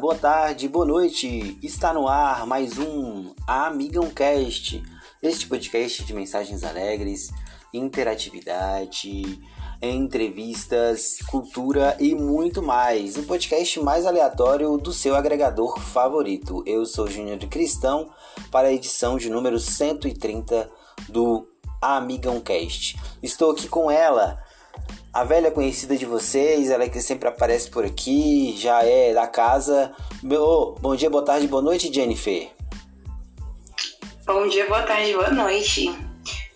Boa tarde, boa noite. Está no ar mais um Amigão Cast. Este podcast de mensagens alegres, interatividade, entrevistas, cultura e muito mais. O podcast mais aleatório do seu agregador favorito. Eu sou Júnior Cristão para a edição de número 130 do Amigão Cast. Estou aqui com ela, a velha conhecida de vocês, ela que sempre aparece por aqui, já é da casa. Oh, bom dia, boa tarde, boa noite, Jennifer. Bom dia, boa tarde, boa noite.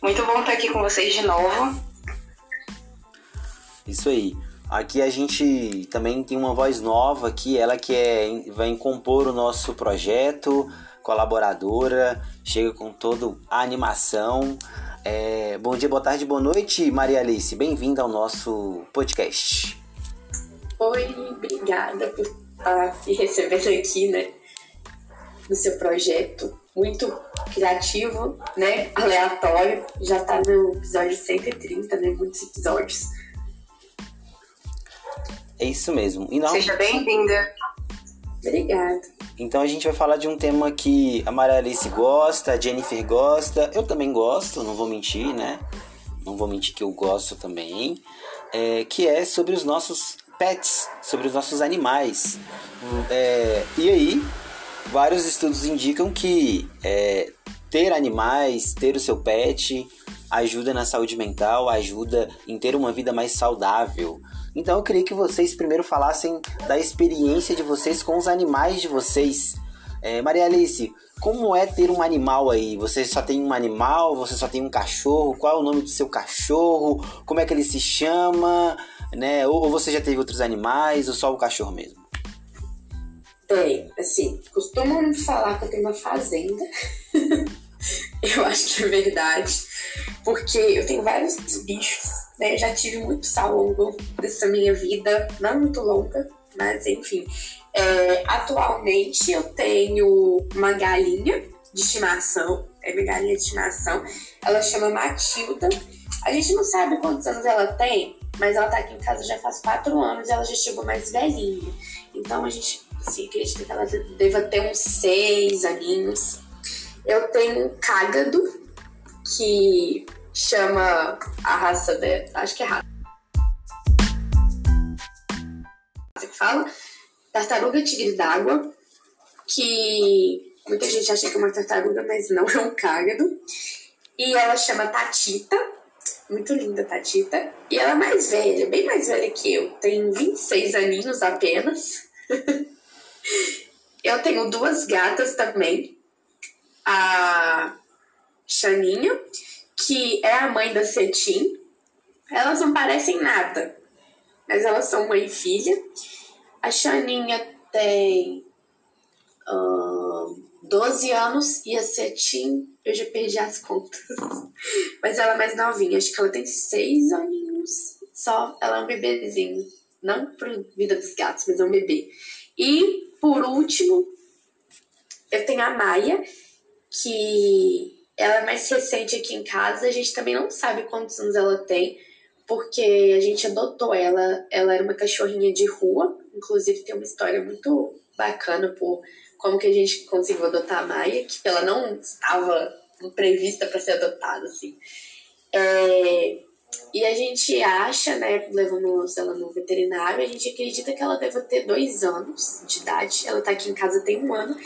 Muito bom estar aqui com vocês de novo. Isso aí. Aqui a gente também tem uma voz nova aqui, ela que é, vai compor o nosso projeto, colaboradora, chega com toda a animação. É, bom dia, boa tarde, boa noite, Maria Alice. Bem-vinda ao nosso podcast. Oi, obrigada por estar me recebendo aqui, né? No seu projeto. Muito criativo, né? Aleatório. Já tá no episódio 130, né? Muitos episódios. É isso mesmo. Não... Seja bem-vinda. Obrigada. Então a gente vai falar de um tema que a Maria Alice gosta, a Jennifer gosta, eu também gosto, não vou mentir, né? Não vou mentir que eu gosto também. É, que é sobre os nossos pets, sobre os nossos animais. É, e aí, vários estudos indicam que é, ter animais, ter o seu pet, ajuda na saúde mental, ajuda em ter uma vida mais saudável. Então eu queria que vocês primeiro falassem da experiência de vocês com os animais de vocês. É, Maria Alice, como é ter um animal aí? Você só tem um animal? Você só tem um cachorro? Qual é o nome do seu cachorro? Como é que ele se chama? Né? Ou, ou você já teve outros animais ou só o cachorro mesmo? Tem, assim, costumam falar que eu tenho uma fazenda. eu acho que é verdade. Porque eu tenho vários bichos né? Já tive muitos ao longo dessa minha vida, não muito longa, mas enfim. É, atualmente eu tenho uma galinha de estimação, é minha galinha de estimação. Ela chama Matilda. A gente não sabe quantos anos ela tem, mas ela tá aqui em casa já faz quatro anos e ela já chegou mais velhinha. Então a gente assim, acredita que ela deva ter uns seis aninhos. Eu tenho um cágado, que chama a raça de. Acho que é raça. que fala. Tartaruga tigre d'água, que muita gente acha que é uma tartaruga, mas não é um cágado. E ela chama Tatita, muito linda Tatita. E ela é mais velha, bem mais velha que eu, tem 26 aninhos apenas. eu tenho duas gatas também, a Xaninha que é a mãe da Cetim. Elas não parecem nada, mas elas são mãe e filha. A Xaninha tem uh, 12 anos e a Cetim, eu já perdi as contas. mas ela é mais novinha, acho que ela tem 6 aninhos só. Ela é um bebezinho. Não para vida dos gatos, mas é um bebê. E, por último, eu tenho a Maia, que ela é mais recente aqui em casa, a gente também não sabe quantos anos ela tem, porque a gente adotou ela. Ela era uma cachorrinha de rua, inclusive tem uma história muito bacana por como que a gente conseguiu adotar a Maia, que ela não estava prevista para ser adotada, assim. É, e a gente acha, né, levamos ela no veterinário, a gente acredita que ela deva ter dois anos de idade. Ela tá aqui em casa tem um ano.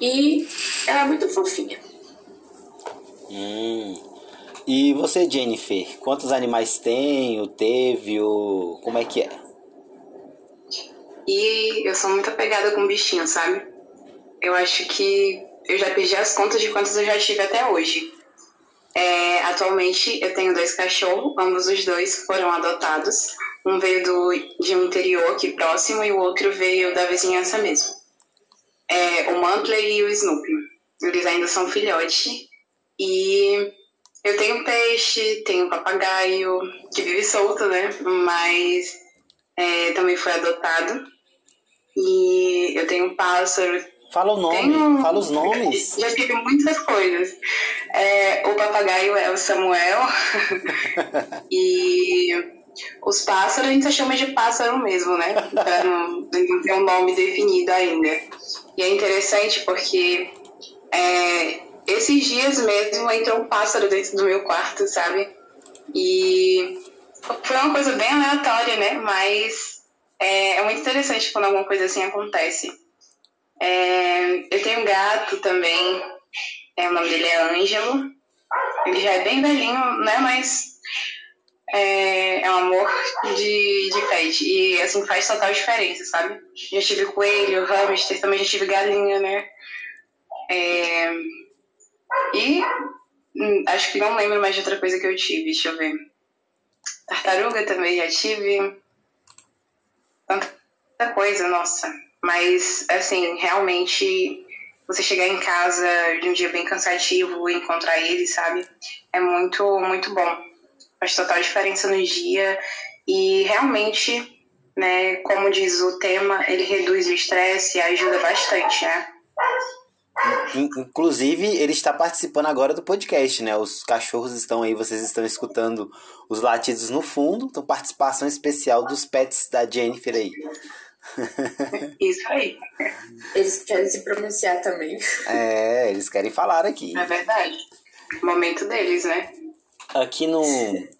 E ela é muito fofinha. Hum. E você, Jennifer, quantos animais tem, ou teve, ou como é que é? E eu sou muito apegada com bichinho, sabe? Eu acho que eu já perdi as contas de quantos eu já tive até hoje. É, atualmente eu tenho dois cachorros, ambos os dois foram adotados. Um veio do, de um interior aqui próximo e o outro veio da vizinhança mesmo. É, o Mantler e o Snoopy. Eles ainda são filhotes e eu tenho peixe, tenho papagaio, que vive solto, né? Mas é, também foi adotado. E eu tenho um pássaro. Fala o nome, tenho... fala os nomes. Já tive muitas coisas. É, o papagaio é o Samuel. e Os pássaros a gente chama de pássaro mesmo, né? Pra não, não ter um nome definido ainda. E é interessante porque é, esses dias mesmo entrou um pássaro dentro do meu quarto, sabe? E foi uma coisa bem aleatória, né? Mas é, é muito interessante quando alguma coisa assim acontece. É, eu tenho um gato também, é, o nome dele é Ângelo. Ele já é bem velhinho, né? Mas é, é um amor de, de pet. E assim, faz total diferença, sabe? Já tive coelho, hamster, também já tive galinha, né? É, e hum, acho que não lembro mais de outra coisa que eu tive, deixa eu ver. Tartaruga também já tive. Tanta coisa, nossa. Mas, assim, realmente, você chegar em casa de um dia bem cansativo e encontrar ele, sabe? É muito, muito bom. Faz total diferença no dia. E realmente, né, como diz o tema, ele reduz o estresse e ajuda bastante, né? Inclusive, ele está participando agora do podcast, né? Os cachorros estão aí, vocês estão escutando os latidos no fundo. Então, participação especial dos pets da Jennifer aí. Isso aí. Eles querem se pronunciar também. É, eles querem falar aqui. É verdade. Momento deles, né? Aqui no,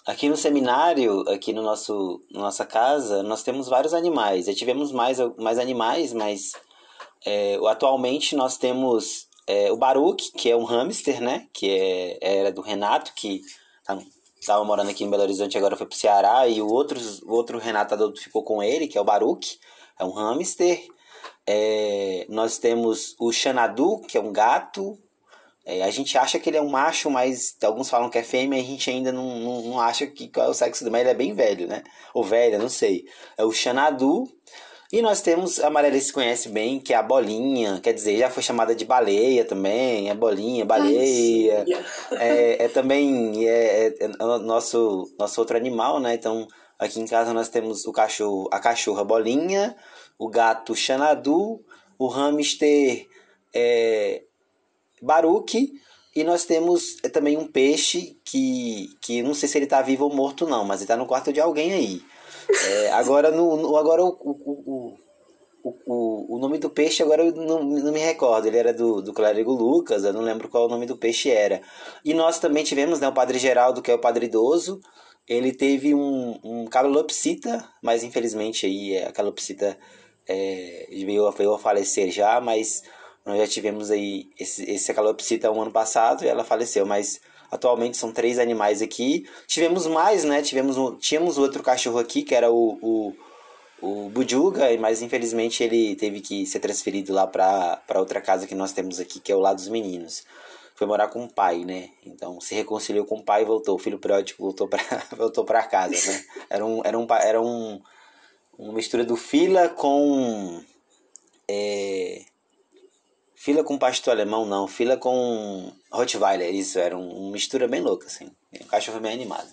aqui no seminário, aqui no nosso nossa casa, nós temos vários animais. Já tivemos mais, mais animais, mas é, atualmente nós temos é, o Baruch, que é um hamster, né? Que é, era do Renato, que estava tá, morando aqui em Belo Horizonte agora foi pro Ceará. E o outro, o outro Renato adulto ficou com ele, que é o Baruch, é um hamster. É, nós temos o Xanadu, que é um gato. É, a gente acha que ele é um macho, mas alguns falam que é fêmea, a gente ainda não, não, não acha que qual é o sexo dele, mas ele é bem velho, né? Ou velha, não sei. É o Xanadu. E nós temos, a Maria se conhece bem, que é a bolinha, quer dizer, já foi chamada de baleia também, é bolinha, baleia. é, é, também é, é, é, nosso, nosso outro animal, né? Então, aqui em casa nós temos o cachorro, a cachorra bolinha, o gato xanadu, o hamster é, baruque, e nós temos é, também um peixe que, que não sei se ele está vivo ou morto não, mas ele está no quarto de alguém aí. É, agora, no, no, agora o, o, o, o, o nome do peixe, agora eu não, não me recordo. Ele era do, do Clérigo Lucas, eu não lembro qual o nome do peixe era. E nós também tivemos né, o Padre Geraldo, que é o Padre Idoso. Ele teve um, um calopsita, mas infelizmente aí a calopsita é, veio, veio a falecer já, mas nós já tivemos aí esse, esse calopsita um ano passado e ela faleceu, mas Atualmente são três animais aqui. Tivemos mais, né? Tivemos um, tínhamos outro cachorro aqui, que era o, o, o Bujuga, mas infelizmente ele teve que ser transferido lá para outra casa que nós temos aqui, que é o Lado dos Meninos. Foi morar com o pai, né? Então se reconciliou com o pai e voltou. O filho pródigo voltou para voltou casa, né? Era um era um era um uma mistura do fila com é, Fila com pastor alemão, não. Fila com Rottweiler, isso. Era um, uma mistura bem louca, assim. Um cachorro bem animado.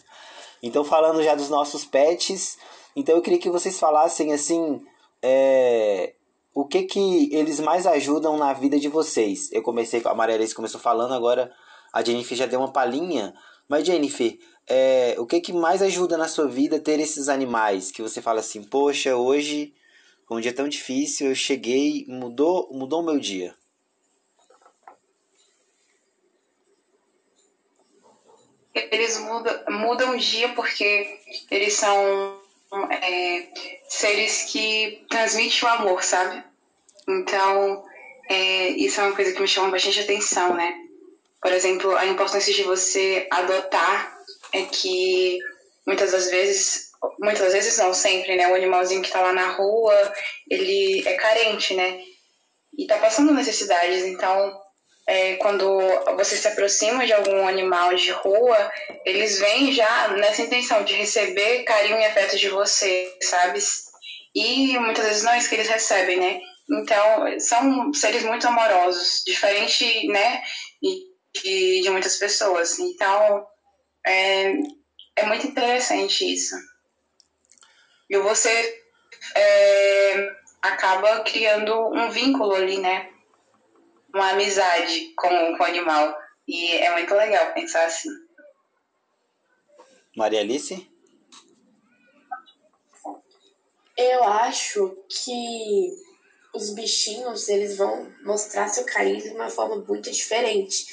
Então, falando já dos nossos pets, então eu queria que vocês falassem, assim, é, o que que eles mais ajudam na vida de vocês. Eu comecei, a Maria Alice começou falando, agora a Jennifer já deu uma palhinha. Mas, Jennifer, é, o que que mais ajuda na sua vida ter esses animais? Que você fala assim, poxa, hoje, um dia tão difícil, eu cheguei, mudou, mudou o meu dia. Eles mudam, mudam dia porque eles são é, seres que transmitem o amor, sabe? Então, é, isso é uma coisa que me chama bastante atenção, né? Por exemplo, a importância de você adotar é que muitas das vezes, muitas das vezes não, sempre, né? O animalzinho que tá lá na rua, ele é carente, né? E tá passando necessidades, então é, quando você se aproxima de algum animal de rua, eles vêm já nessa intenção de receber carinho e afeto de você, sabe? E muitas vezes não é isso que eles recebem, né? Então, são seres muito amorosos, diferente, né, de, de muitas pessoas. Então, é, é muito interessante isso. E você é, acaba criando um vínculo ali, né? Uma amizade com, com o animal. E é muito legal pensar assim. Maria Alice? Eu acho que os bichinhos, eles vão mostrar seu carinho de uma forma muito diferente.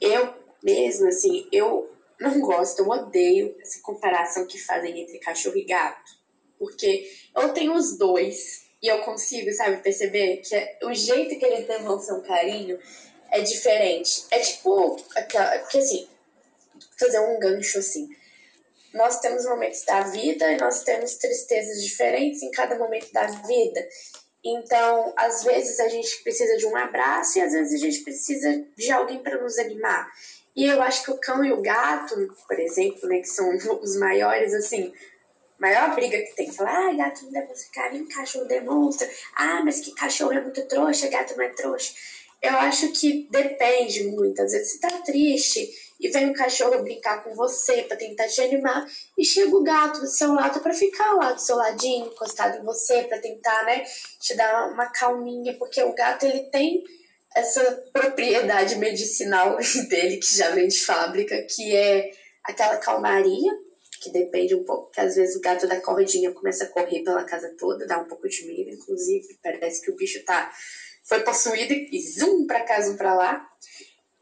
Eu mesmo, assim, eu não gosto, eu odeio essa comparação que fazem entre cachorro e gato. Porque eu tenho os dois e eu consigo, sabe, perceber que é, o jeito que eles demonstram carinho é diferente. É tipo, aquela, porque assim, fazer um gancho assim. Nós temos momentos da vida e nós temos tristezas diferentes em cada momento da vida. Então, às vezes a gente precisa de um abraço e às vezes a gente precisa de alguém para nos animar. E eu acho que o cão e o gato, por exemplo, né, que são os maiores, assim, maior briga que tem. Falar, ah, gato não demonstra carinho, cachorro demonstra. Ah, mas que cachorro é muito trouxa, gato não é trouxa. Eu acho que depende muito. Às vezes você tá triste e vem um cachorro brincar com você para tentar te animar e chega o gato do seu lado para ficar lá do seu ladinho, encostado em você, para tentar, né, te dar uma calminha, porque o gato ele tem essa propriedade medicinal dele que já vem de fábrica, que é aquela calmaria, que depende um pouco, que às vezes o gato da cordinha começa a correr pela casa toda, dá um pouco de medo, inclusive, parece que o bicho tá foi possuído e zoom para casa, um para lá.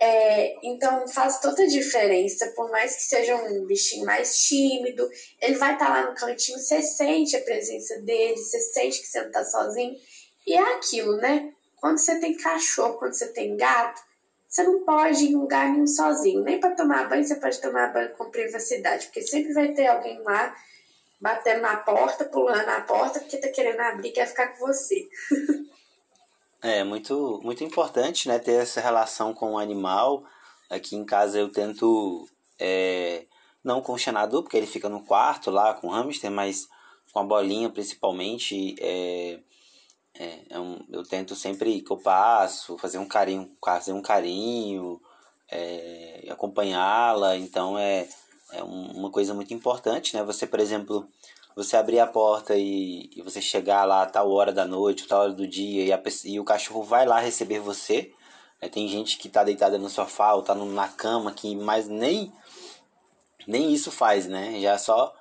É, então faz toda a diferença, por mais que seja um bichinho mais tímido, ele vai estar tá lá no cantinho, você sente a presença dele, você sente que você não tá sozinho. E é aquilo, né? Quando você tem cachorro, quando você tem gato, você não pode ir em lugar nenhum sozinho. Nem para tomar banho você pode tomar banho com privacidade, porque sempre vai ter alguém lá batendo na porta, pulando na porta, porque tá querendo abrir quer ficar com você. é muito, muito importante né, ter essa relação com o animal. Aqui em casa eu tento, é, não com o xenador, porque ele fica no quarto lá com o hamster, mas com a bolinha principalmente. É, é, é eu tento sempre que eu passo, fazer um carinho, fazer um carinho, é, acompanhá-la. Então é, é uma coisa muito importante, né? Você, por exemplo, você abrir a porta e, e você chegar lá a tal hora da noite, tal hora do dia, e, a, e o cachorro vai lá receber você. É, tem gente que tá deitada no sofá ou tá no, na cama que mais nem, nem isso faz, né? Já só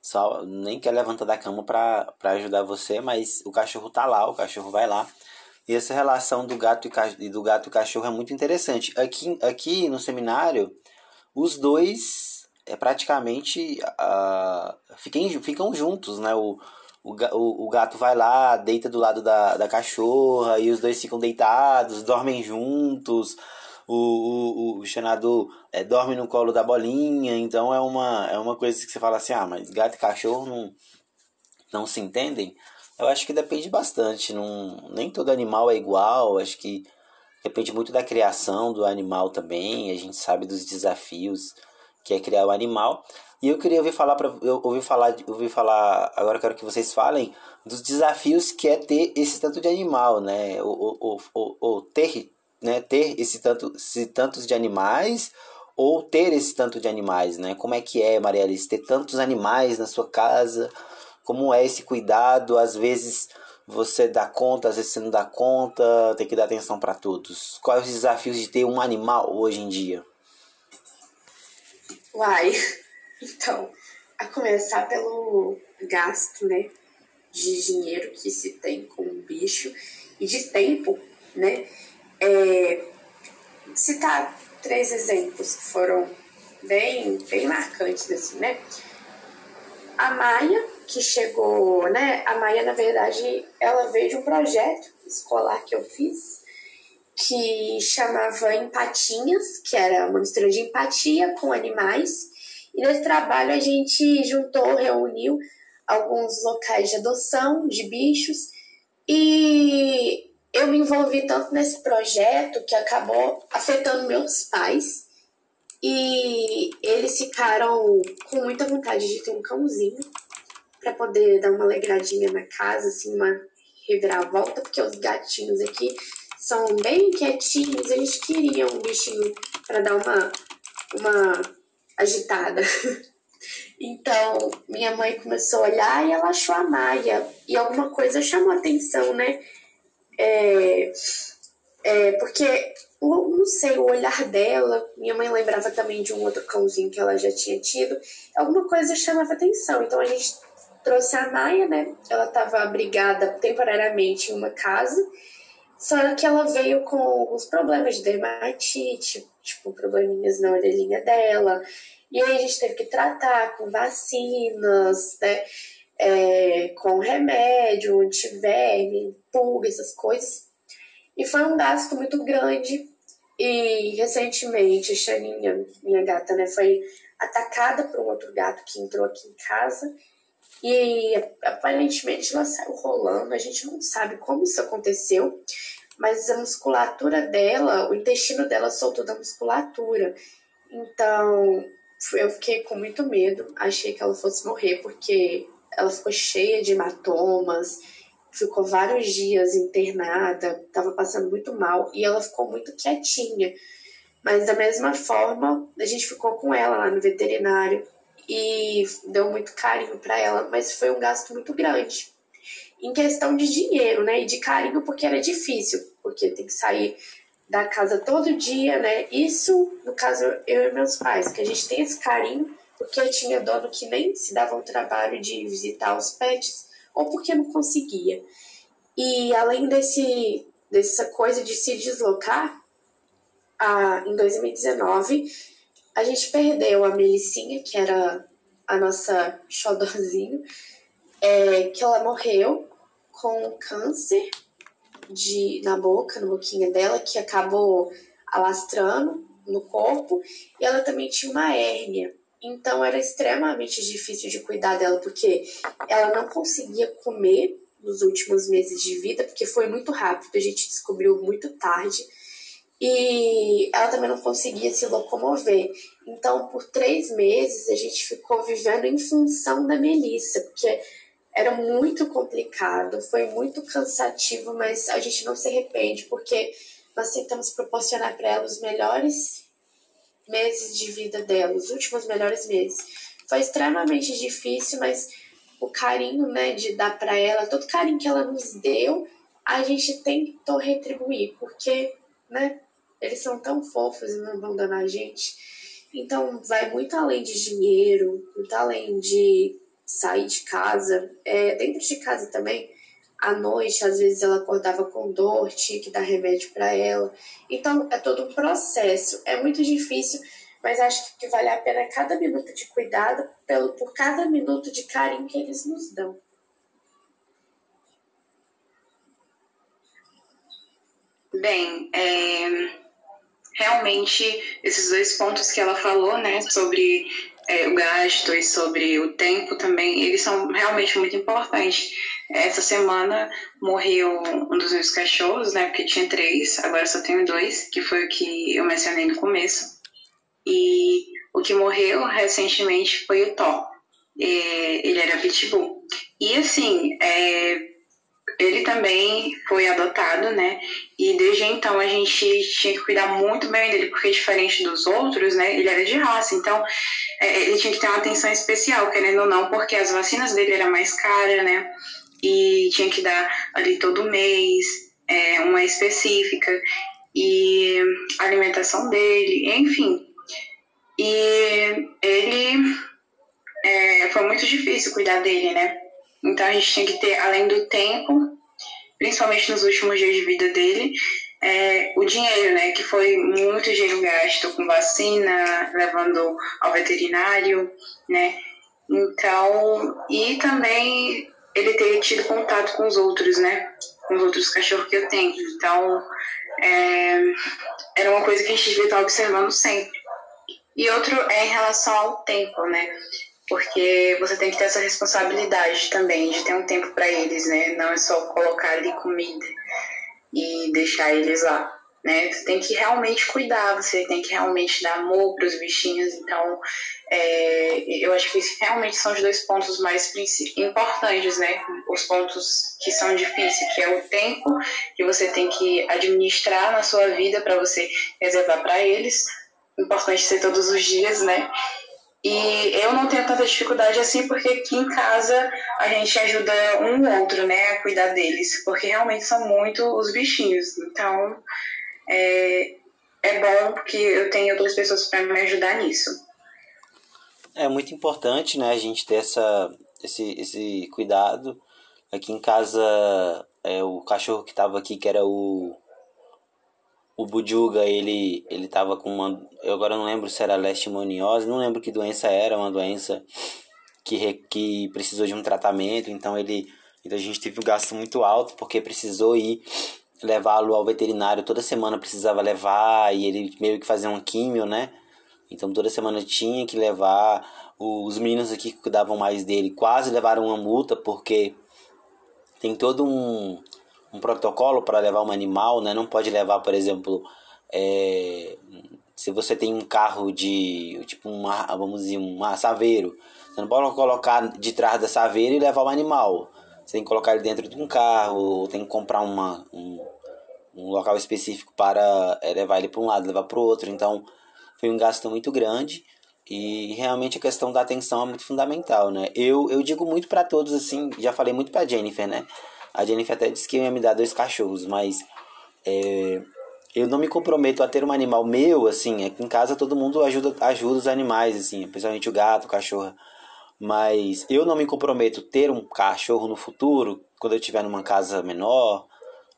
só nem quer levantar da cama para ajudar você, mas o cachorro tá lá, o cachorro vai lá. E essa relação do gato e do gato e cachorro é muito interessante. Aqui, aqui no seminário, os dois é praticamente uh, fiquem, ficam juntos, né? O, o, o gato vai lá, deita do lado da, da cachorra e os dois ficam deitados, dormem juntos o, o, o Xanadu é, dorme no colo da bolinha, então é uma, é uma coisa que você fala assim, ah, mas gato e cachorro não, não se entendem. Eu acho que depende bastante, não, nem todo animal é igual, acho que depende muito da criação do animal também, a gente sabe dos desafios que é criar o animal. E eu queria ouvir falar para eu ouvir falar, ouvir falar, agora quero que vocês falem dos desafios que é ter esse tanto de animal, né? O, o, o, o ter né, ter esse tanto, esse tantos de animais ou ter esse tanto de animais, né? Como é que é, Maria Alice, ter tantos animais na sua casa? Como é esse cuidado? Às vezes você dá conta, às vezes você não dá conta, tem que dar atenção para todos. Quais os desafios de ter um animal hoje em dia? Uai, então, a começar pelo gasto, né, de dinheiro que se tem com o bicho e de tempo, né? É, citar três exemplos que foram bem, bem marcantes, assim, né? A Maia, que chegou, né? A Maia, na verdade, ela veio de um projeto escolar que eu fiz, que chamava Empatinhas, que era uma mistura de empatia com animais. E nesse trabalho a gente juntou, reuniu alguns locais de adoção de bichos e eu me envolvi tanto nesse projeto que acabou afetando meus pais e eles ficaram com muita vontade de ter um cãozinho para poder dar uma alegradinha na casa, assim, uma reviravolta, porque os gatinhos aqui são bem quietinhos, a gente queria um bichinho para dar uma, uma agitada. Então, minha mãe começou a olhar e ela achou a Maia. E alguma coisa chamou atenção, né? É, é, porque, não sei, o olhar dela, minha mãe lembrava também de um outro cãozinho que ela já tinha tido, alguma coisa chamava atenção. Então a gente trouxe a Maia, né? Ela estava abrigada temporariamente em uma casa, só que ela veio com alguns problemas de dermatite, tipo, probleminhas na orelhinha dela. E aí a gente teve que tratar com vacinas, né? É, com remédio, antiverme, pulga, essas coisas. E foi um gasto muito grande. E recentemente, a Xaninha, minha gata, né, foi atacada por um outro gato que entrou aqui em casa. E aparentemente ela saiu rolando, a gente não sabe como isso aconteceu, mas a musculatura dela, o intestino dela soltou da musculatura. Então eu fiquei com muito medo, achei que ela fosse morrer, porque ela ficou cheia de hematomas, ficou vários dias internada, estava passando muito mal e ela ficou muito quietinha. Mas da mesma forma, a gente ficou com ela lá no veterinário e deu muito carinho para ela, mas foi um gasto muito grande. Em questão de dinheiro, né? E de carinho, porque era difícil, porque tem que sair da casa todo dia, né? Isso, no caso, eu e meus pais, que a gente tem esse carinho, porque tinha dono que nem se dava o trabalho de visitar os pets, ou porque não conseguia. E além desse, dessa coisa de se deslocar, a, em 2019 a gente perdeu a Melicinha, que era a nossa xodorzinho, é, que ela morreu com câncer de, na boca, na boquinha dela, que acabou alastrando no corpo, e ela também tinha uma hérnia. Então era extremamente difícil de cuidar dela, porque ela não conseguia comer nos últimos meses de vida, porque foi muito rápido, a gente descobriu muito tarde e ela também não conseguia se locomover. Então, por três meses, a gente ficou vivendo em função da Melissa, porque era muito complicado, foi muito cansativo, mas a gente não se arrepende, porque nós tentamos proporcionar para ela os melhores meses de vida dela, os últimos melhores meses. Foi extremamente difícil, mas o carinho, né, de dar para ela, todo carinho que ela nos deu, a gente tentou retribuir, porque, né, eles são tão fofos e não abandonam a gente. Então, vai muito além de dinheiro, muito além de sair de casa. É, dentro de casa também, à noite, às vezes ela acordava com dor, tinha que dar remédio para ela. Então, é todo um processo. É muito difícil, mas acho que vale a pena cada minuto de cuidado pelo, por cada minuto de carinho que eles nos dão. Bem, é, realmente esses dois pontos que ela falou, né, sobre é, o gasto e sobre o tempo também, eles são realmente muito importantes. Essa semana morreu um dos meus cachorros, né, porque tinha três, agora só tenho dois, que foi o que eu mencionei no começo. E o que morreu recentemente foi o Thor. É, ele era pitbull. E assim, é, ele também foi adotado, né? E desde então a gente tinha que cuidar muito bem dele, porque diferente dos outros, né? Ele era de raça, então é, ele tinha que ter uma atenção especial, querendo ou não, porque as vacinas dele eram mais caras, né? E tinha que dar ali todo mês, é, uma específica, e alimentação dele, enfim. E ele é, foi muito difícil cuidar dele, né? Então a gente tinha que ter, além do tempo, principalmente nos últimos dias de vida dele, é, o dinheiro, né? Que foi muito dinheiro gasto com vacina, levando ao veterinário, né? Então, e também ele ter tido contato com os outros, né? Com os outros cachorros que eu tenho. Então, é, era uma coisa que a gente devia estar observando sempre. E outro é em relação ao tempo, né? porque você tem que ter essa responsabilidade também de ter um tempo para eles, né? Não é só colocar ali comida e deixar eles lá, né? Você tem que realmente cuidar, você tem que realmente dar amor para os bichinhos. Então, é, eu acho que realmente são os dois pontos mais importantes, né? Os pontos que são difíceis, que é o tempo que você tem que administrar na sua vida para você reservar para eles. Importante ser todos os dias, né? E eu não tenho tanta dificuldade assim, porque aqui em casa a gente ajuda um outro, né, a cuidar deles, porque realmente são muito os bichinhos. Então, é, é bom porque eu tenho outras pessoas para me ajudar nisso. É muito importante, né, a gente ter essa, esse, esse cuidado. Aqui em casa, é, o cachorro que tava aqui, que era o. O Bujuga, ele, ele tava com uma. Eu agora não lembro se era leishmaniose, não lembro que doença era, uma doença que, que precisou de um tratamento, então ele. Então a gente teve um gasto muito alto porque precisou ir levá-lo ao veterinário toda semana precisava levar e ele meio que fazia um químio, né? Então toda semana tinha que levar. Os meninos aqui que cuidavam mais dele quase levaram uma multa porque tem todo um, um protocolo para levar um animal, né? Não pode levar, por exemplo, é, se você tem um carro de tipo uma, vamos dizer, um saveiro, você não pode colocar de trás da saveira e levar o animal. Você tem que colocar ele dentro de um carro, tem que comprar uma, um, um local específico para é, levar ele para um lado, levar para o outro. Então, foi um gasto muito grande e realmente a questão da atenção é muito fundamental, né? Eu, eu digo muito para todos assim, já falei muito para Jennifer, né? A Jennifer até disse que ia me dar dois cachorros, mas é, eu não me comprometo a ter um animal meu, assim, aqui em casa todo mundo ajuda, ajuda os animais, assim, principalmente o gato, o cachorro. Mas eu não me comprometo ter um cachorro no futuro, quando eu estiver numa casa menor,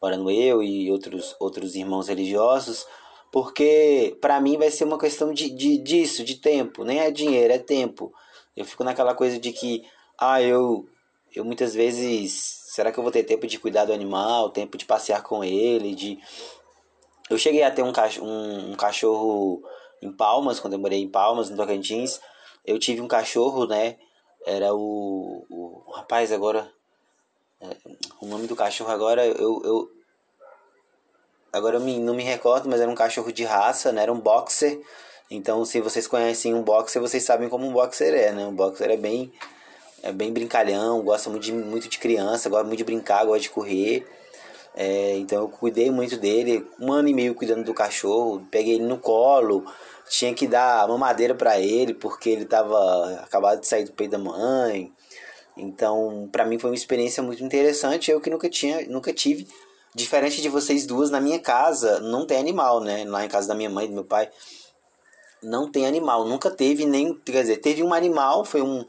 morando eu e outros, outros irmãos religiosos, porque para mim vai ser uma questão de, de, disso, de tempo, nem é dinheiro, é tempo. Eu fico naquela coisa de que, ah, eu, eu muitas vezes, será que eu vou ter tempo de cuidar do animal, tempo de passear com ele, de... Eu cheguei a ter um cachorro, um, um cachorro em Palmas, quando eu morei em Palmas, no Tocantins, eu tive um cachorro, né, era o, o, o rapaz agora. É, o nome do cachorro agora eu. eu agora eu me, não me recordo, mas era um cachorro de raça, né? Era um boxer. Então, se vocês conhecem um boxer, vocês sabem como um boxer é, né? Um boxer é bem, é bem brincalhão, gosta muito de, muito de criança, gosta muito de brincar, gosta de correr. É, então eu cuidei muito dele, um ano e meio cuidando do cachorro, peguei ele no colo, tinha que dar mamadeira para ele porque ele tava acabado de sair do peito da mãe. Então, para mim foi uma experiência muito interessante, eu que nunca tinha, nunca tive diferente de vocês duas na minha casa, não tem animal, né? Lá em casa da minha mãe, do meu pai, não tem animal, nunca teve nem, quer dizer, teve um animal, foi um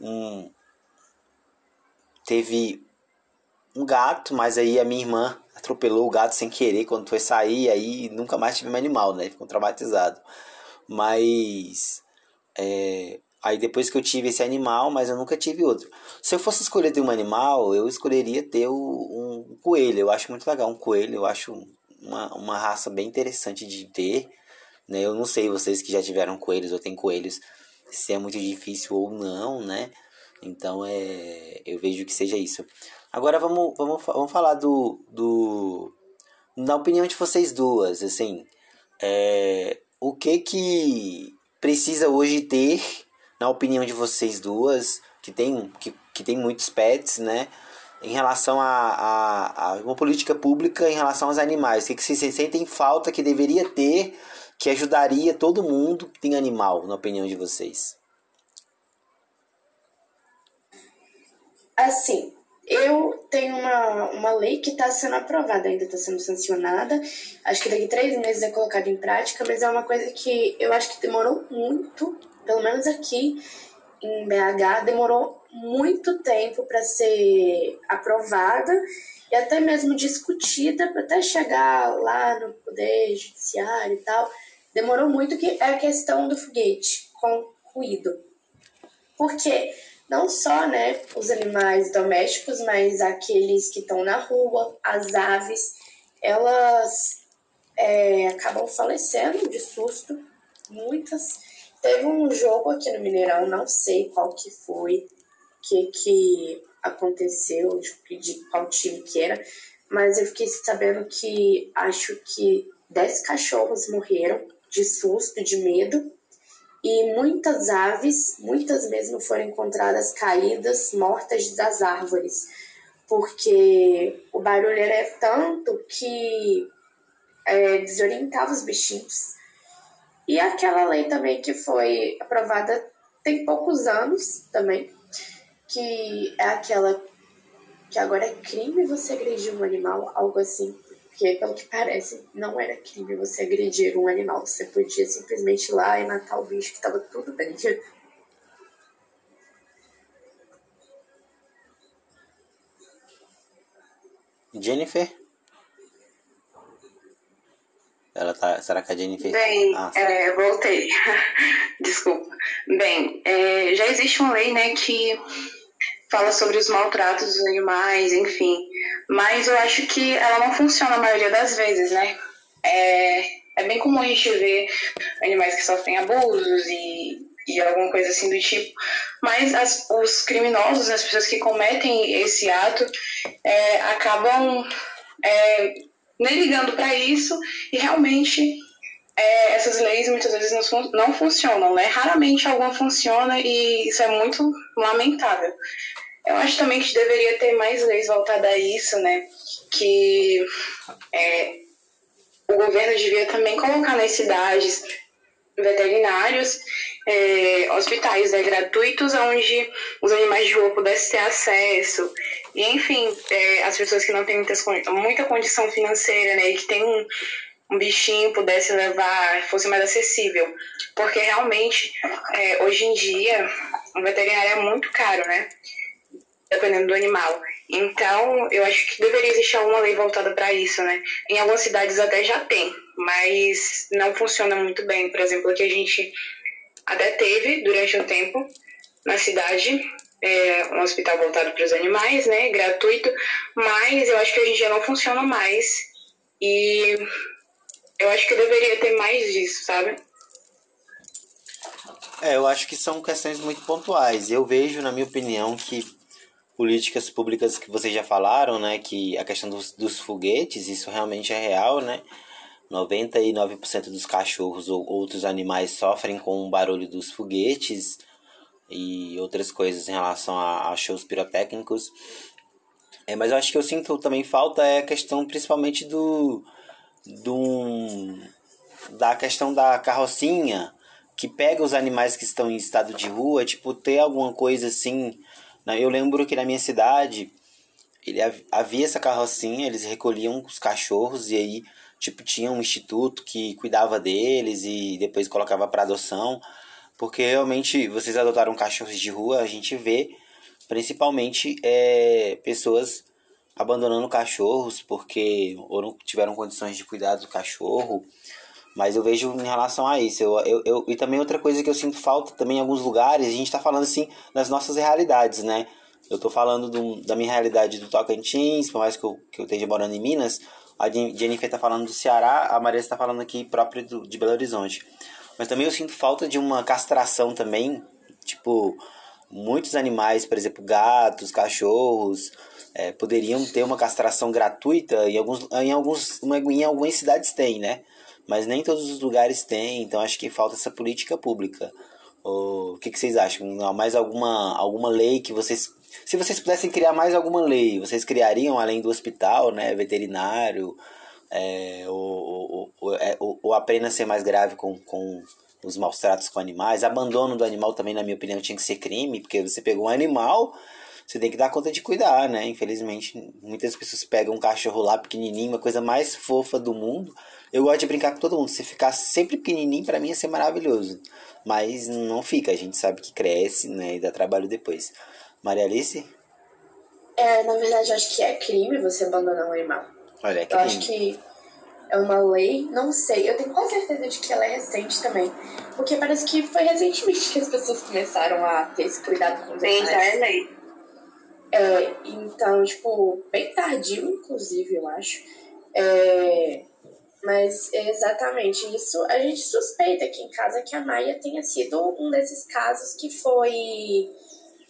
um teve um gato, mas aí a minha irmã atropelou o gato sem querer quando foi sair, aí nunca mais tive um animal, né? Ficou traumatizado. Mas. É, aí depois que eu tive esse animal, mas eu nunca tive outro. Se eu fosse escolher ter um animal, eu escolheria ter um coelho. Eu acho muito legal um coelho, eu acho uma, uma raça bem interessante de ter. Né? Eu não sei vocês que já tiveram coelhos ou têm coelhos, se é muito difícil ou não, né? Então é, eu vejo que seja isso. Agora vamos, vamos, vamos falar do, do. Na opinião de vocês duas, assim. É, o que que precisa hoje ter, na opinião de vocês duas, que tem, que, que tem muitos pets, né? Em relação a, a, a uma política pública em relação aos animais. O que, que vocês sentem falta que deveria ter, que ajudaria todo mundo que tem animal, na opinião de vocês? Assim, eu tenho uma, uma lei que está sendo aprovada, ainda está sendo sancionada. Acho que daqui três meses é colocada em prática, mas é uma coisa que eu acho que demorou muito, pelo menos aqui em BH, demorou muito tempo para ser aprovada e até mesmo discutida para até chegar lá no Poder Judiciário e tal. Demorou muito, que é a questão do foguete com ruído. Porque não só né, os animais domésticos, mas aqueles que estão na rua, as aves, elas é, acabam falecendo de susto, muitas. Teve um jogo aqui no Mineirão, não sei qual que foi, que que aconteceu, de, de qual time que era, mas eu fiquei sabendo que acho que 10 cachorros morreram de susto, de medo, e muitas aves, muitas mesmo, foram encontradas caídas, mortas das árvores, porque o barulho era tanto que é, desorientava os bichinhos. E aquela lei também que foi aprovada tem poucos anos também, que é aquela que agora é crime você agredir um animal, algo assim. Porque, pelo que parece, não era crime você agredir um animal. Você podia simplesmente ir lá e matar o bicho que estava tudo perdido. Jennifer? Ela tá. Será que a Jennifer. Bem, ah, é, voltei. Desculpa. Bem, é, já existe uma lei, né, que fala sobre os maltratos dos animais, enfim. Mas eu acho que ela não funciona a maioria das vezes, né? É, é bem comum a gente ver animais que sofrem abusos e, e alguma coisa assim do tipo. Mas as, os criminosos, as pessoas que cometem esse ato, é, acabam é, nem ligando para isso e realmente é, essas leis muitas vezes não, não funcionam, né? Raramente alguma funciona e isso é muito lamentável. Eu acho também que deveria ter mais leis voltadas a isso, né? Que é, o governo devia também colocar nas cidades veterinários, é, hospitais né, gratuitos onde os animais de rua pudessem ter acesso. E, enfim, é, as pessoas que não têm muitas, muita condição financeira né, e que tem um, um bichinho pudesse levar, fosse mais acessível. Porque realmente, é, hoje em dia, o veterinário é muito caro, né? Dependendo do animal. Então, eu acho que deveria existir alguma lei voltada para isso, né? Em algumas cidades até já tem, mas não funciona muito bem. Por exemplo, aqui a gente até teve, durante um tempo, na cidade, é, um hospital voltado para os animais, né? Gratuito, mas eu acho que hoje em dia não funciona mais. E eu acho que deveria ter mais disso, sabe? É, eu acho que são questões muito pontuais. Eu vejo, na minha opinião, que políticas públicas que vocês já falaram, né, que a questão dos, dos foguetes, isso realmente é real, né? 99% dos cachorros ou outros animais sofrem com o barulho dos foguetes e outras coisas em relação a, a shows pirotécnicos. É, mas eu acho que eu sinto também falta é a questão principalmente do, do da questão da carrocinha que pega os animais que estão em estado de rua, tipo ter alguma coisa assim né? Eu lembro que na minha cidade ele havia essa carrocinha, eles recolhiam os cachorros e aí tipo tinha um instituto que cuidava deles e depois colocava para adoção, porque realmente vocês adotaram cachorros de rua, a gente vê principalmente é, pessoas abandonando cachorros porque ou não tiveram condições de cuidar do cachorro. Mas eu vejo em relação a isso. Eu, eu, eu, e também outra coisa que eu sinto falta também em alguns lugares, a gente está falando assim das nossas realidades, né? Eu estou falando do, da minha realidade do Tocantins, por mais que eu, que eu esteja morando em Minas. A Jennifer está falando do Ceará, a Maria está falando aqui próprio do, de Belo Horizonte. Mas também eu sinto falta de uma castração também, tipo, muitos animais, por exemplo, gatos, cachorros, é, poderiam ter uma castração gratuita. Em, alguns, em, alguns, em algumas cidades tem, né? mas nem todos os lugares têm, então acho que falta essa política pública. O que, que vocês acham? Mais alguma, alguma lei que vocês. Se vocês pudessem criar mais alguma lei, vocês criariam além do hospital, né? Veterinário, é, ou, ou, é, ou, ou apenas ser mais grave com, com os maus tratos com animais. Abandono do animal também, na minha opinião, tinha que ser crime, porque você pegou um animal, você tem que dar conta de cuidar, né? Infelizmente, muitas pessoas pegam um cachorro lá pequenininho, uma coisa mais fofa do mundo, eu gosto de brincar com todo mundo. Se ficar sempre pequenininho, para mim ia ser maravilhoso. Mas não fica, a gente sabe que cresce, né? E dá trabalho depois. Maria Alice? É, na verdade, eu acho que é crime você abandonar um animal. Olha, é crime. Eu acho que é uma lei, não sei. Eu tenho quase certeza de que ela é recente também. Porque parece que foi recentemente que as pessoas começaram a ter esse cuidado com os animais. Sim, já é lei. É, então, tipo, bem tardio, inclusive, eu acho. É, mas exatamente isso a gente suspeita aqui em casa que a Maia tenha sido um desses casos que foi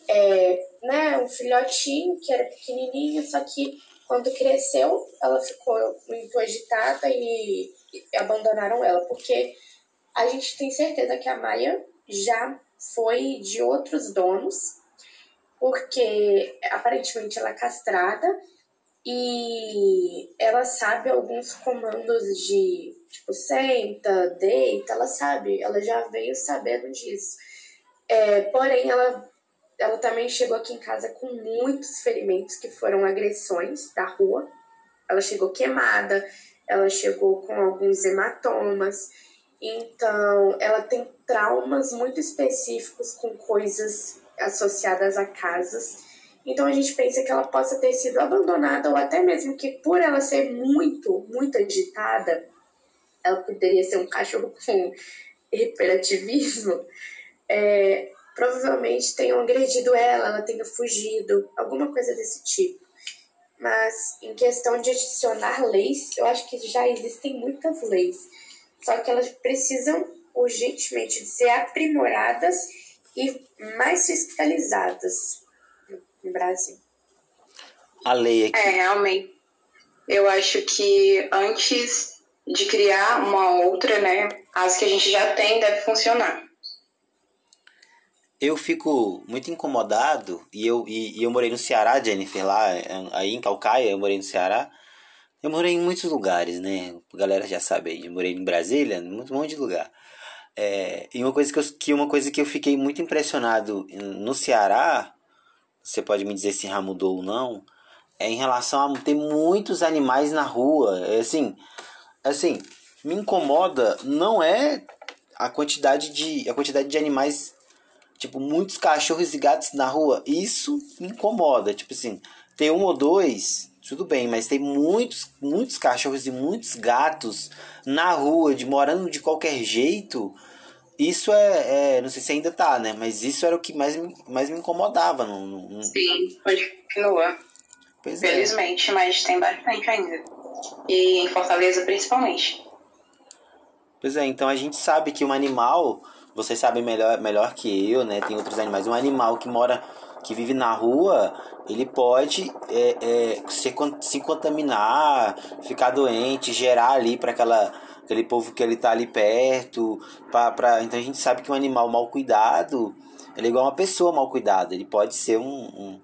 é, né, um filhotinho que era pequenininho, só que quando cresceu ela ficou muito agitada e, e abandonaram ela, porque a gente tem certeza que a Maia já foi de outros donos, porque aparentemente ela é castrada e ela sabe alguns comandos de tipo senta, deita, ela sabe, ela já veio sabendo disso. É, porém, ela, ela também chegou aqui em casa com muitos ferimentos que foram agressões da rua. Ela chegou queimada, ela chegou com alguns hematomas. Então, ela tem traumas muito específicos com coisas associadas a casas Então a gente pensa que ela possa ter sido abandonada ou até mesmo que por ela ser muito, muito agitada, ela poderia ser um cachorro com hiperativismo, é, provavelmente tenham agredido ela, ela tenha fugido, alguma coisa desse tipo. Mas em questão de adicionar leis, eu acho que já existem muitas leis, só que elas precisam urgentemente ser aprimoradas e mais fiscalizadas no Brasil. A lei aqui. É, realmente. Eu acho que antes de criar uma outra, né, as que a gente já tem deve funcionar. Eu fico muito incomodado, e eu, e, e eu morei no Ceará, Jennifer, lá, aí em Calcaia, eu morei no Ceará. Eu morei em muitos lugares, né? A galera já sabe aí. Eu morei em Brasília, em um monte de lugar. É, e uma coisa que, eu, que uma coisa que eu fiquei muito impressionado no Ceará, você pode me dizer se já mudou ou não, é em relação a ter muitos animais na rua. É assim, assim, me incomoda não é a quantidade de a quantidade de animais, tipo muitos cachorros e gatos na rua. Isso me incomoda, tipo assim, ter um ou dois tudo bem, mas tem muitos, muitos cachorros e muitos gatos na rua, de morando de qualquer jeito. Isso é, é, não sei se ainda tá, né? Mas isso era o que mais, mais me incomodava. No, no... Sim, continua. Pois é. Felizmente, é. mas tem bastante ainda. E em Fortaleza, principalmente. Pois é, então a gente sabe que um animal, vocês sabem melhor, melhor que eu, né? Tem outros animais. Um animal que mora, que vive na rua, ele pode é, é, se, se contaminar, ficar doente, gerar ali para aquela aquele povo que ele tá ali perto, pra, então a gente sabe que um animal mal cuidado, ele é igual uma pessoa mal cuidada, ele pode ser um, um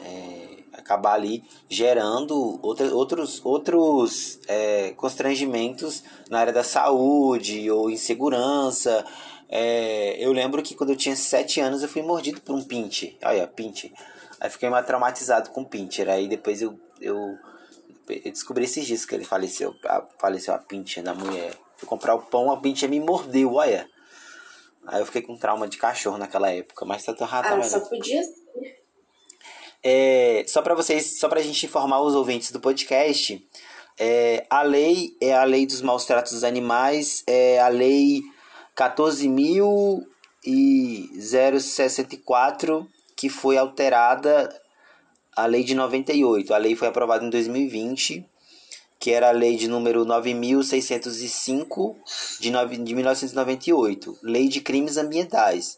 é, acabar ali gerando outra, outros, outros é, constrangimentos na área da saúde ou insegurança. É, eu lembro que quando eu tinha 7 anos eu fui mordido por um pinte. Olha, pinte. Aí fiquei mais traumatizado com o Pinter. Aí depois eu, eu, eu descobri esses dias que ele faleceu. A, faleceu a Pinter da mulher. Fui comprar o pão, a Pinter me mordeu, olha. Aí eu fiquei com trauma de cachorro naquela época, mas tá tão. Ah, só podia. É, só para vocês, só pra gente informar os ouvintes do podcast, é, a lei é a lei dos maus tratos dos animais, é a lei 14.064 que foi alterada a lei de 98. A lei foi aprovada em 2020, que era a lei de número 9605 de, de 1998, Lei de Crimes Ambientais.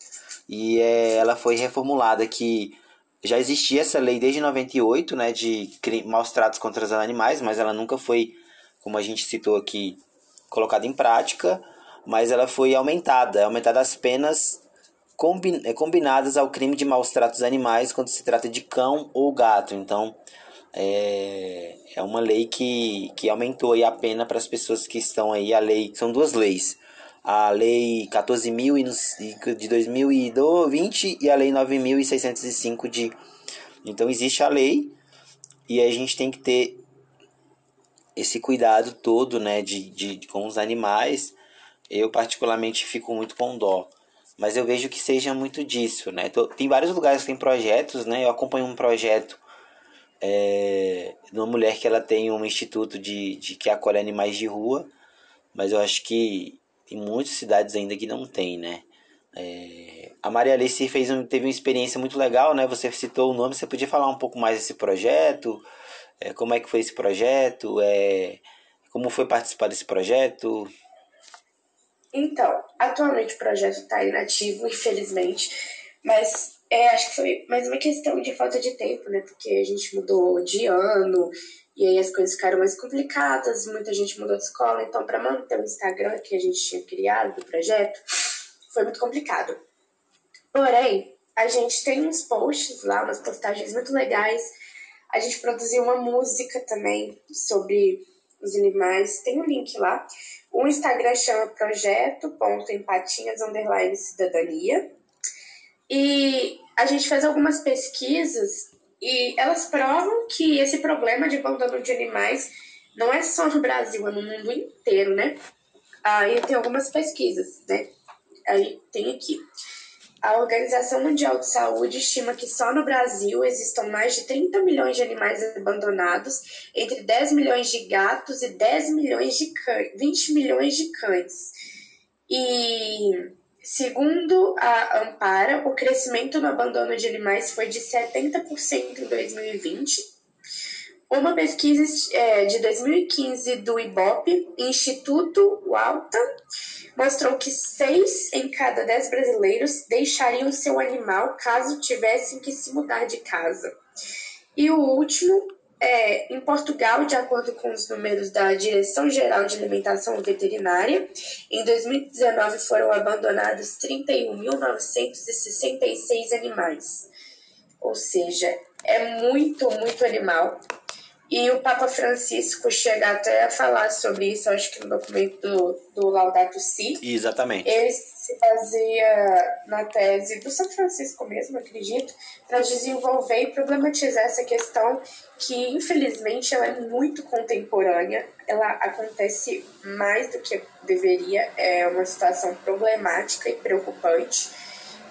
E é, ela foi reformulada que já existia essa lei desde 98, né, de maus tratos contra os animais, mas ela nunca foi, como a gente citou aqui, colocada em prática, mas ela foi aumentada, aumentada as penas é, combinadas ao crime de maus tratos animais quando se trata de cão ou gato. Então, é, é uma lei que, que aumentou a pena para as pessoas que estão aí. A lei, são duas leis. A lei 14.000 de 2020 e a lei 9.605 de... Então, existe a lei e a gente tem que ter esse cuidado todo né, de, de, de com os animais. Eu, particularmente, fico muito com dó mas eu vejo que seja muito disso, né? Tem vários lugares que tem projetos, né? Eu acompanho um projeto é, de uma mulher que ela tem um instituto de, de que acolhe animais de rua, mas eu acho que tem muitas cidades ainda que não tem, né? É, a Maria Alice fez um, teve uma experiência muito legal, né? Você citou o nome, você podia falar um pouco mais desse projeto? É, como é que foi esse projeto? É, como foi participar desse projeto? Então, atualmente o projeto está inativo, infelizmente, mas é, acho que foi mais uma questão de falta de tempo, né? Porque a gente mudou de ano e aí as coisas ficaram mais complicadas, muita gente mudou de escola, então para manter o Instagram que a gente tinha criado do projeto foi muito complicado. Porém, a gente tem uns posts lá, umas postagens muito legais. A gente produziu uma música também sobre os animais, tem um link lá. O Instagram chama projeto.empatinhas underline cidadania. E a gente fez algumas pesquisas e elas provam que esse problema de abandono de animais não é só no Brasil, é no mundo inteiro, né? Aí tem algumas pesquisas, né? Aí tem aqui. A Organização Mundial de Saúde estima que só no Brasil existam mais de 30 milhões de animais abandonados, entre 10 milhões de gatos e 10 milhões de cães, 20 milhões de cães. E segundo a Ampara, o crescimento no abandono de animais foi de 70% em 2020 uma pesquisa é, de 2015 do IBOP, Instituto Walton, mostrou que seis em cada dez brasileiros deixariam seu animal caso tivessem que se mudar de casa. E o último, é, em Portugal, de acordo com os números da Direção Geral de Alimentação Veterinária, em 2019 foram abandonados 31.966 animais. Ou seja, é muito, muito animal. E o Papa Francisco chega até a falar sobre isso, acho que no documento do, do Laudato Si. Exatamente. Ele se fazia na tese do São Francisco mesmo, acredito, para desenvolver e problematizar essa questão que, infelizmente, ela é muito contemporânea, ela acontece mais do que deveria, é uma situação problemática e preocupante.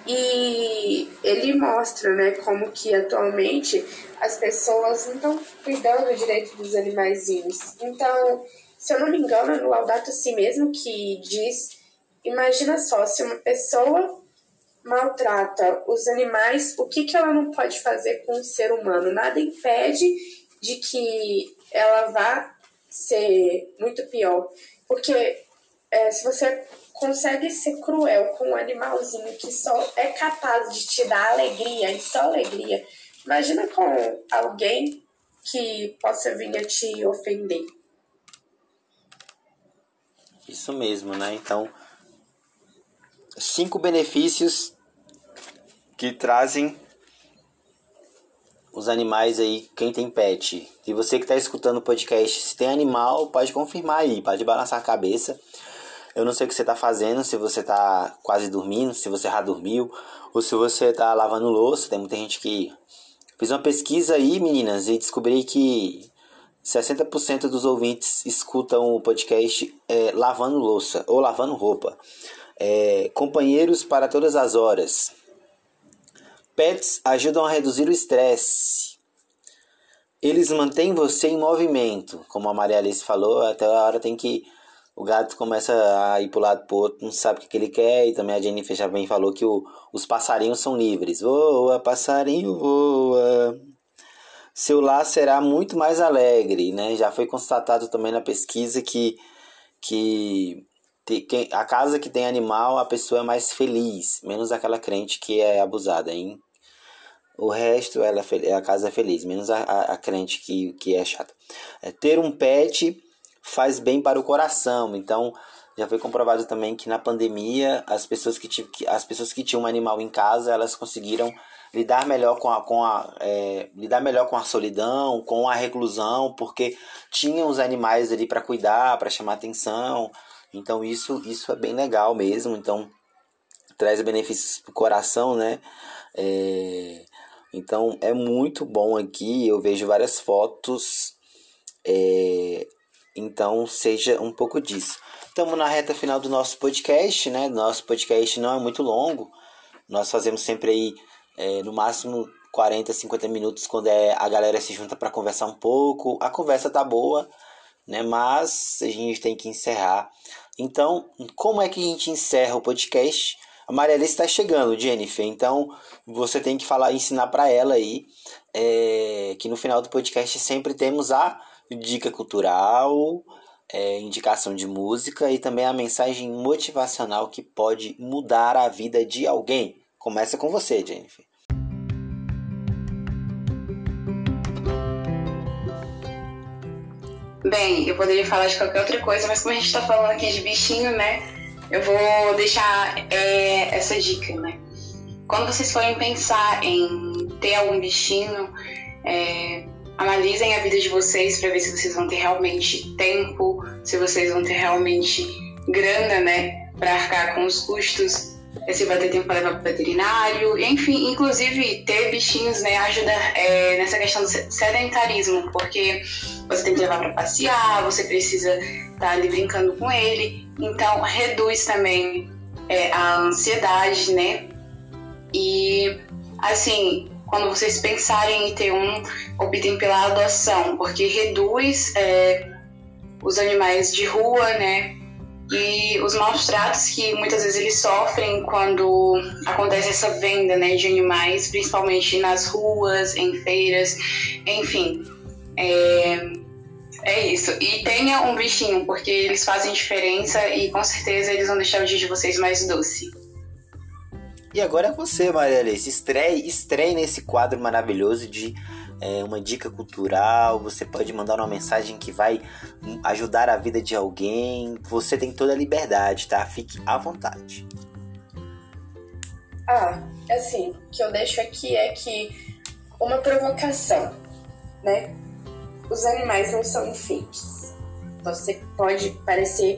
E ele mostra, né, como que atualmente as pessoas não estão cuidando direito dos animaizinhos. Então, se eu não me engano, é no Laudato Si mesmo que diz, imagina só, se uma pessoa maltrata os animais, o que, que ela não pode fazer com o ser humano? Nada impede de que ela vá ser muito pior. Porque é, se você consegue ser cruel com um animalzinho que só é capaz de te dar alegria e só alegria, Imagina com alguém que possa vir a te ofender. Isso mesmo, né? Então, cinco benefícios que trazem os animais aí, quem tem pet. E você que está escutando o podcast, se tem animal, pode confirmar aí, pode balançar a cabeça. Eu não sei o que você está fazendo, se você está quase dormindo, se você já dormiu, ou se você está lavando louça. Tem muita gente que Fiz uma pesquisa aí, meninas, e descobri que 60% dos ouvintes escutam o podcast é, lavando louça ou lavando roupa. É, companheiros para todas as horas. Pets ajudam a reduzir o estresse. Eles mantêm você em movimento, como a Maria Alice falou, até a hora tem que o gato começa a ir para o lado pro outro, não sabe o que ele quer, e também a Jennifer já bem falou que o, os passarinhos são livres. Voa, passarinho, voa. Seu lar será muito mais alegre, né? Já foi constatado também na pesquisa que, que a casa que tem animal, a pessoa é mais feliz, menos aquela crente que é abusada, hein? O resto, ela, é a casa é feliz, menos a, a, a crente que, que é chata. É, ter um pet faz bem para o coração. Então, já foi comprovado também que na pandemia as pessoas que, as pessoas que tinham um animal em casa elas conseguiram lidar melhor com a, com a é, lidar melhor com a solidão, com a reclusão, porque tinham os animais ali para cuidar, para chamar atenção. Então isso isso é bem legal mesmo. Então traz benefícios para o coração, né? É, então é muito bom aqui. Eu vejo várias fotos é, então, seja um pouco disso. Estamos na reta final do nosso podcast, né? Nosso podcast não é muito longo. Nós fazemos sempre aí, é, no máximo, 40, 50 minutos quando é, a galera se junta para conversar um pouco. A conversa tá boa, né? Mas a gente tem que encerrar. Então, como é que a gente encerra o podcast? A Maria Alice está chegando, Jennifer. Então, você tem que falar, ensinar para ela aí é, que no final do podcast sempre temos a dica cultural, é, indicação de música e também a mensagem motivacional que pode mudar a vida de alguém. Começa com você, Jennifer. Bem, eu poderia falar de qualquer outra coisa, mas como a gente está falando aqui de bichinho, né? Eu vou deixar é, essa dica, né? Quando vocês forem pensar em ter algum bichinho, é, analisem a vida de vocês para ver se vocês vão ter realmente tempo, se vocês vão ter realmente grana, né, para arcar com os custos, se vai ter tempo para levar para veterinário, enfim, inclusive ter bichinhos, né, ajuda é, nessa questão do sedentarismo, porque você tem que levar para passear, você precisa estar tá ali brincando com ele, então reduz também é, a ansiedade, né, E, assim, quando vocês pensarem em ter um, optem pela adoção, porque reduz é, os animais de rua, né? E os maus tratos que muitas vezes eles sofrem quando acontece essa venda né, de animais, principalmente nas ruas, em feiras, enfim. É, é isso. E tenha um bichinho, porque eles fazem diferença e com certeza eles vão deixar o dia de vocês mais doce. E agora é você, Maria Alice. Estreie, estreie nesse quadro maravilhoso de é, uma dica cultural. Você pode mandar uma mensagem que vai ajudar a vida de alguém. Você tem toda a liberdade, tá? Fique à vontade. Ah, assim, o que eu deixo aqui é que uma provocação, né? Os animais não são enfeites. Você pode parecer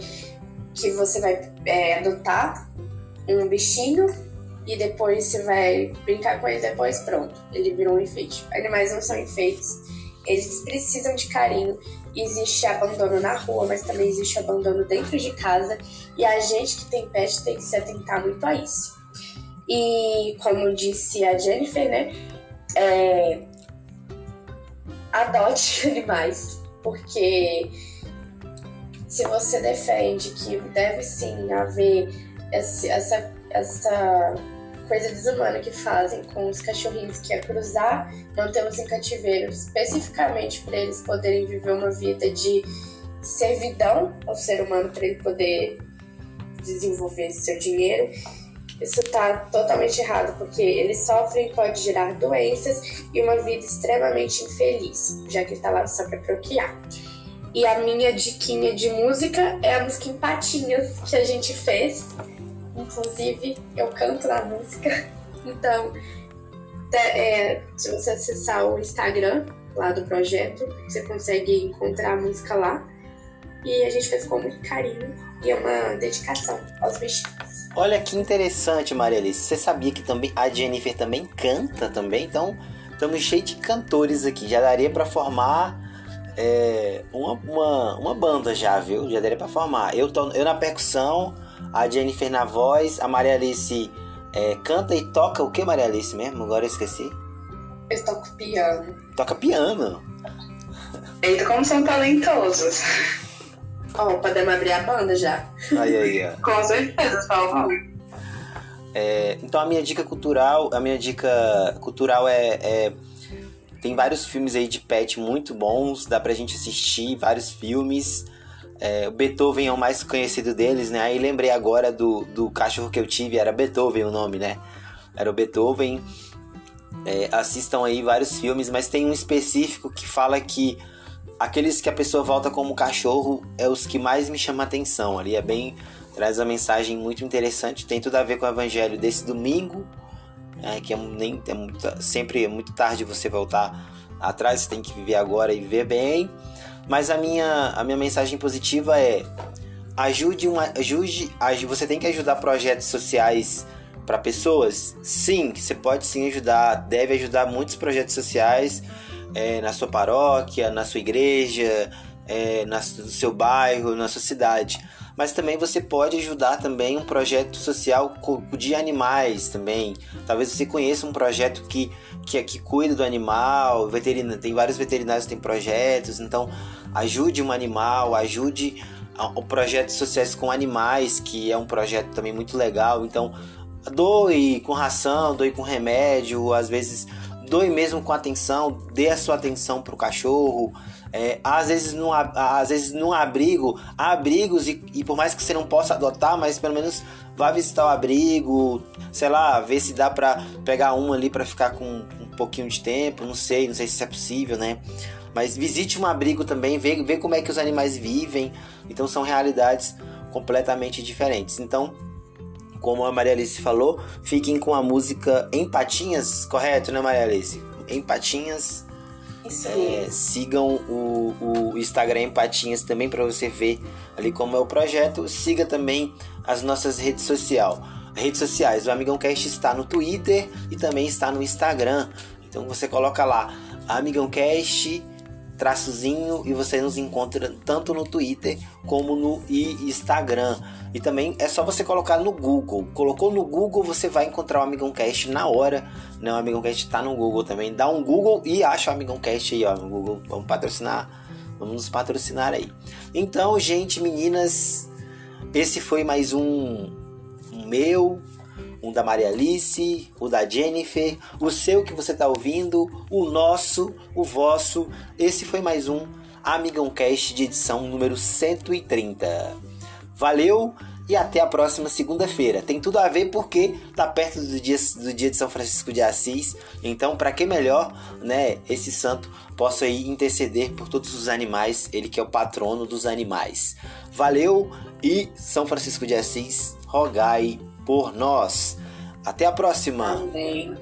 que você vai é, adotar um bichinho e depois você vai brincar com ele depois, pronto, ele virou um enfeite. Animais não são enfeites, eles precisam de carinho. Existe abandono na rua, mas também existe abandono dentro de casa e a gente que tem pet tem que se atentar muito a isso. E como disse a Jennifer, né, é, adote animais, porque se você defende que deve sim haver essa, essa, coisa desumana que fazem com os cachorrinhos, que é cruzar, mantê-los em cativeiro, especificamente para eles poderem viver uma vida de servidão ao ser humano, para ele poder desenvolver seu dinheiro. Isso está totalmente errado, porque eles sofrem, pode gerar doenças e uma vida extremamente infeliz, já que está lá só para procriar. E a minha diquinha de música é a música patinhas que a gente fez Inclusive, eu canto na música. Então, é, se você acessar o Instagram lá do projeto, você consegue encontrar a música lá. E a gente fez com muito carinho e é uma dedicação aos bichinhos. Olha que interessante, Maria Alice. Você sabia que também a Jennifer também canta também? Então, estamos cheios de cantores aqui. Já daria para formar é, uma, uma, uma banda já, viu? Já daria para formar. Eu, tô, eu na percussão, a Jennifer na voz, a Maria Alice é, canta e toca o que, Maria Alice mesmo? Agora eu esqueci. Eu toco piano. Toca piano? Eita, como são talentosos. Ó, oh, podemos abrir a banda já. Aí, aí, ó. Com certeza, por favor. É, então a minha dica cultural, a minha dica cultural é, é, tem vários filmes aí de pet muito bons, dá pra gente assistir vários filmes. É, o Beethoven é o mais conhecido deles, né? Aí lembrei agora do, do cachorro que eu tive, era Beethoven o nome, né? Era o Beethoven. É, assistam aí vários filmes, mas tem um específico que fala que aqueles que a pessoa volta como cachorro é os que mais me chamam a atenção. Ali é bem. traz uma mensagem muito interessante, tem tudo a ver com o evangelho desse domingo, é, que é, nem, é muito, sempre é muito tarde você voltar atrás, você tem que viver agora e viver bem. Mas a minha, a minha mensagem positiva é: ajude uma, ajude, ajude, você tem que ajudar projetos sociais para pessoas? Sim, você pode sim ajudar, deve ajudar muitos projetos sociais é, na sua paróquia, na sua igreja, é, na, no seu bairro, na sua cidade. Mas também você pode ajudar também um projeto social de animais também. Talvez você conheça um projeto que, que, que cuida do animal, veterina, tem vários veterinários que têm projetos, então ajude um animal, ajude o projetos sociais com animais, que é um projeto também muito legal. Então, doe com ração, doe com remédio, às vezes doe mesmo com atenção, dê a sua atenção para o cachorro. É, às vezes no, às vezes num abrigo, há abrigos e, e, por mais que você não possa adotar, mas pelo menos vá visitar o abrigo, sei lá, ver se dá para pegar um ali para ficar com um pouquinho de tempo, não sei, não sei se é possível, né? Mas visite um abrigo também, vê, vê como é que os animais vivem. Então são realidades completamente diferentes. Então, como a Maria Alice falou, fiquem com a música Empatinhas, correto, né, Maria Alice? Empatinhas. Isso é, sigam o, o Instagram Empatinhas também para você ver ali como é o projeto. Siga também as nossas redes sociais. Redes sociais, o Amigão Cast está no Twitter e também está no Instagram. Então você coloca lá Amigão Cast traçozinho e você nos encontra tanto no Twitter como no Instagram. E também é só você colocar no Google. Colocou no Google, você vai encontrar o Amigão Cast na hora. Né? O Amigão Cast tá no Google também. Dá um Google e acha o Amigão Cast aí, ó, no Google. Vamos patrocinar. Vamos nos patrocinar aí. Então, gente, meninas, esse foi mais um meu, um da Maria Alice, o da Jennifer, o seu que você está ouvindo, o nosso, o vosso. Esse foi mais um Amigão Cast de edição número 130. Valeu e até a próxima segunda-feira. Tem tudo a ver porque tá perto do dia, do dia de São Francisco de Assis. Então, para que melhor, né, esse santo possa aí interceder por todos os animais, ele que é o patrono dos animais. Valeu e São Francisco de Assis, rogai por nós. Até a próxima. Amém.